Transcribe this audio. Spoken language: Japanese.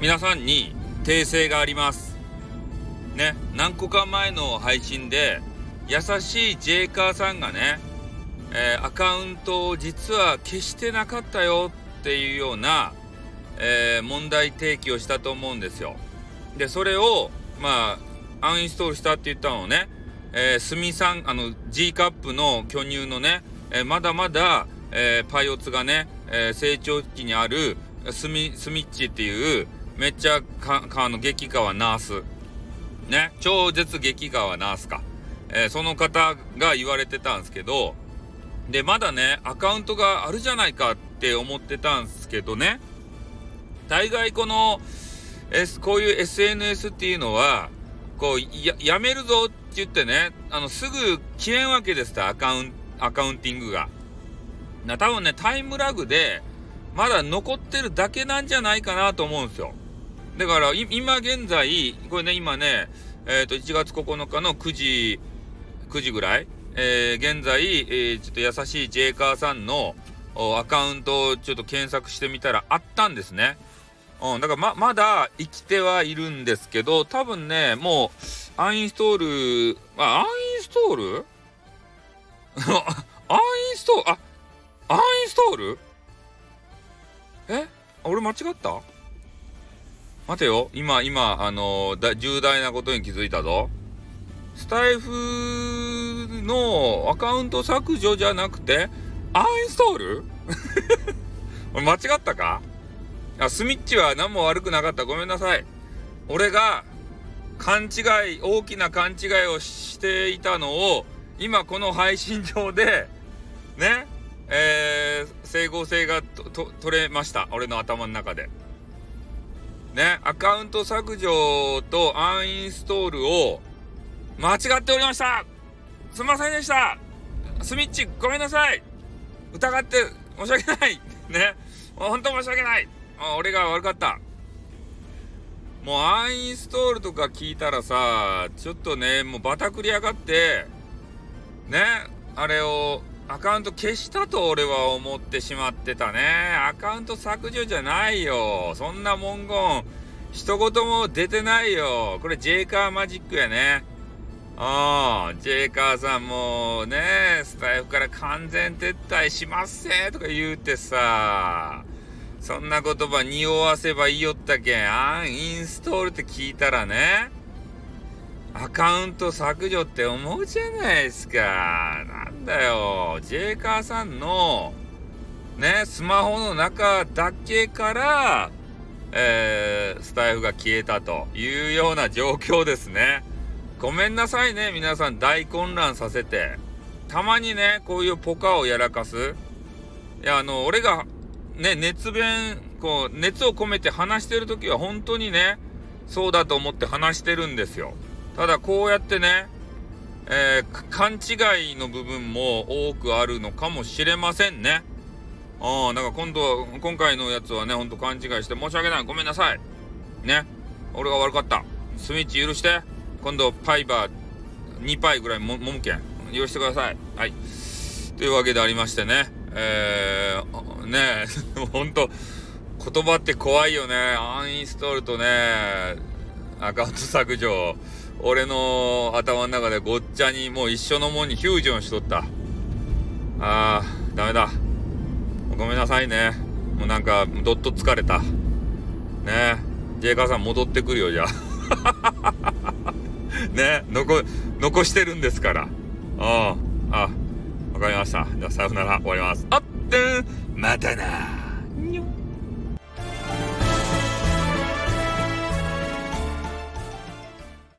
皆さんに訂正があります。ね何個か前の配信で優しいジェイカーさんがね、えー、アカウントを実は消してなかったよっていうような、えー、問題提起をしたと思うんですよ。でそれをまあアンインストールしたって言ったのをね、えー、スミさんあの G カップの巨乳のね、えー、まだまだ、えー、パイオツがね、えー、成長期にあるスミスミッチっていうめっちゃかあの激川ナースね？超絶激川ナースか、えー、その方が言われてたんですけどでまだねアカウントがあるじゃないかって思ってたんですけどね大概この、S、こういう SNS っていうのはこうややめるぞって言ってねあのすぐ消えんわけですアカウンアカウンティングが。な多分ねタイムラグでまだ残ってるだけなんじゃないかなと思うんですよ。だから今現在これね今ねえっ、ー、と1月9日の9時9時ぐらい、えー、現在、えー、ちょっと優しいジェイカーさんのアカウントをちょっと検索してみたらあったんですね。うん、だからままだ生きてはいるんですけど多分ねもうアンインストールあアンインストール？アンインストール？あアンインストール？え？俺間違った？待てよ。今今あのー、重大なことに気づいたぞ。スタイフのアカウント削除じゃなくてアンインストール？間違ったか？あスミッチは何も悪くなかった。ごめんなさい。俺が勘違い大きな勘違いをしていたのを今この配信上でねえー、整合性が取れました。俺の頭の中で。ねアカウント削除とアンインストールを間違っておりました。すいませんでした。スミッチごめんなさい。疑って申し訳ない。ね。本当申し訳ない。俺が悪かった。もうアンインストールとか聞いたらさちょっとねもうバタくり上がってねあれをアカウント消したと俺は思ってしまってたね。アカウント削除じゃないよ。そんな文言一言も出てないよ。これジェイカーマジックやね。ああ、ジェイカーさんもね、スタイフから完全撤退しますせ。とか言うてさ、そんな言葉匂わせばいいよったけん、アンインストールって聞いたらね、アカウント削除って思うじゃないですか。だよ、ジェイカーさんの、ね、スマホの中だけから、えー、スタイフが消えたというような状況ですね。ごめんなさいね、皆さん大混乱させて。たまにね、こういうポカをやらかす。いや、あの、俺がね、熱弁、こう、熱を込めて話してる時は本当にね、そうだと思って話してるんですよ。ただこうやってね、えー、勘違いの部分も多くあるのかもしれませんね。ああ、だか今度、今回のやつはね、ほんと勘違いして申し訳ない。ごめんなさい。ね。俺が悪かった。スミッチ許して。今度、パイバー2パイぐらいも、もむけん。許してください。はい。というわけでありましてね。えー、ねえ、ほんと、言葉って怖いよね。アンインストールとね、アカウント削除。俺の頭の中でごっちゃにもう一緒のもんにフュージョンしとった。あー、ダメだ。ごめんなさいね。もうなんか、どっと疲れた。ねジェイカーさん戻ってくるよ、じゃあ。ね残、残してるんですから。ああ、あわかりました。じゃあ、さよなら。終わります。あってまたな。